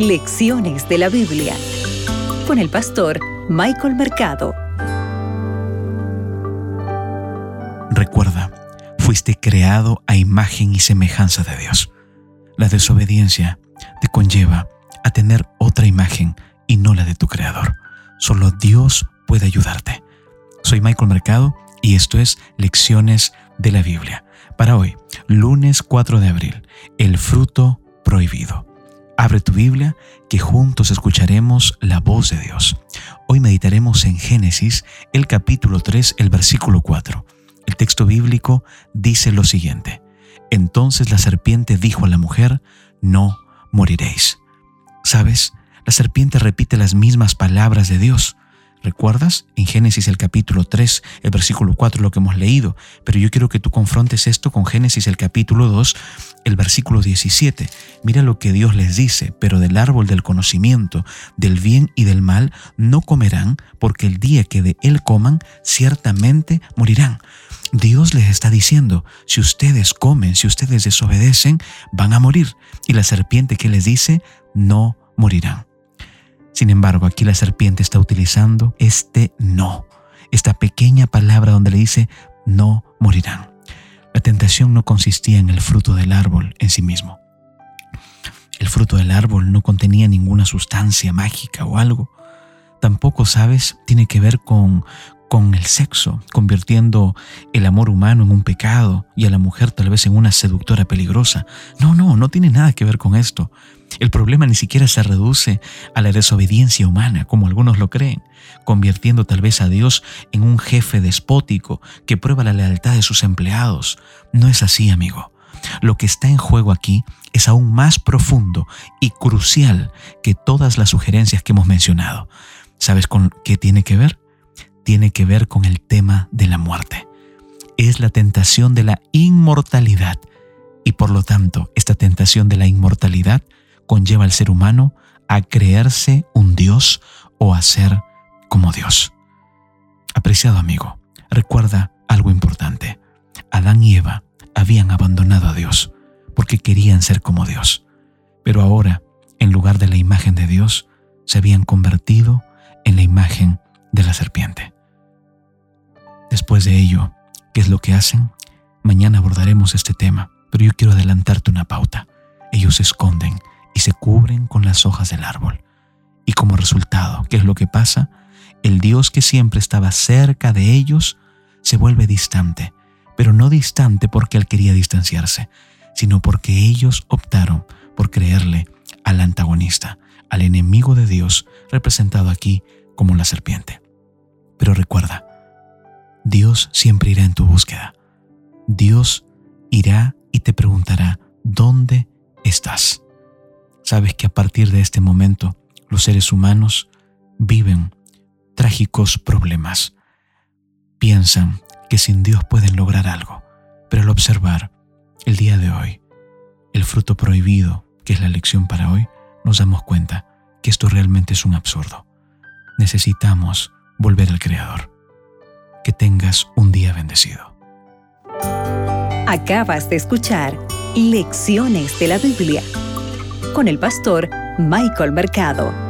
Lecciones de la Biblia con el pastor Michael Mercado. Recuerda, fuiste creado a imagen y semejanza de Dios. La desobediencia te conlleva a tener otra imagen y no la de tu creador. Solo Dios puede ayudarte. Soy Michael Mercado y esto es Lecciones de la Biblia. Para hoy, lunes 4 de abril, el fruto prohibido. Abre tu Biblia que juntos escucharemos la voz de Dios. Hoy meditaremos en Génesis, el capítulo 3, el versículo 4. El texto bíblico dice lo siguiente. Entonces la serpiente dijo a la mujer, no moriréis. ¿Sabes? La serpiente repite las mismas palabras de Dios. ¿Recuerdas? En Génesis el capítulo 3, el versículo 4, lo que hemos leído. Pero yo quiero que tú confrontes esto con Génesis el capítulo 2, el versículo 17. Mira lo que Dios les dice, pero del árbol del conocimiento, del bien y del mal, no comerán, porque el día que de él coman, ciertamente morirán. Dios les está diciendo, si ustedes comen, si ustedes desobedecen, van a morir. Y la serpiente que les dice, no morirán. Sin embargo, aquí la serpiente está utilizando este no, esta pequeña palabra donde le dice no morirán. La tentación no consistía en el fruto del árbol en sí mismo. El fruto del árbol no contenía ninguna sustancia mágica o algo. Tampoco, sabes, tiene que ver con, con el sexo, convirtiendo el amor humano en un pecado y a la mujer tal vez en una seductora peligrosa. No, no, no tiene nada que ver con esto. El problema ni siquiera se reduce a la desobediencia humana, como algunos lo creen, convirtiendo tal vez a Dios en un jefe despótico que prueba la lealtad de sus empleados. No es así, amigo. Lo que está en juego aquí es aún más profundo y crucial que todas las sugerencias que hemos mencionado. ¿Sabes con qué tiene que ver? tiene que ver con el tema de la muerte. Es la tentación de la inmortalidad y por lo tanto esta tentación de la inmortalidad conlleva al ser humano a creerse un Dios o a ser como Dios. Apreciado amigo, recuerda algo importante. Adán y Eva habían abandonado a Dios porque querían ser como Dios, pero ahora, en lugar de la imagen de Dios, se habían convertido en la imagen de la serpiente. Después de ello, ¿qué es lo que hacen? Mañana abordaremos este tema, pero yo quiero adelantarte una pauta. Ellos se esconden y se cubren con las hojas del árbol. Y como resultado, ¿qué es lo que pasa? El Dios que siempre estaba cerca de ellos se vuelve distante, pero no distante porque Él quería distanciarse, sino porque ellos optaron por creerle al antagonista, al enemigo de Dios, representado aquí como la serpiente. Pero recuerda, Dios siempre irá en tu búsqueda. Dios irá y te preguntará, ¿dónde estás? Sabes que a partir de este momento los seres humanos viven trágicos problemas. Piensan que sin Dios pueden lograr algo, pero al observar el día de hoy, el fruto prohibido, que es la lección para hoy, nos damos cuenta que esto realmente es un absurdo. Necesitamos volver al Creador que tengas un día bendecido. Acabas de escuchar Lecciones de la Biblia con el pastor Michael Mercado.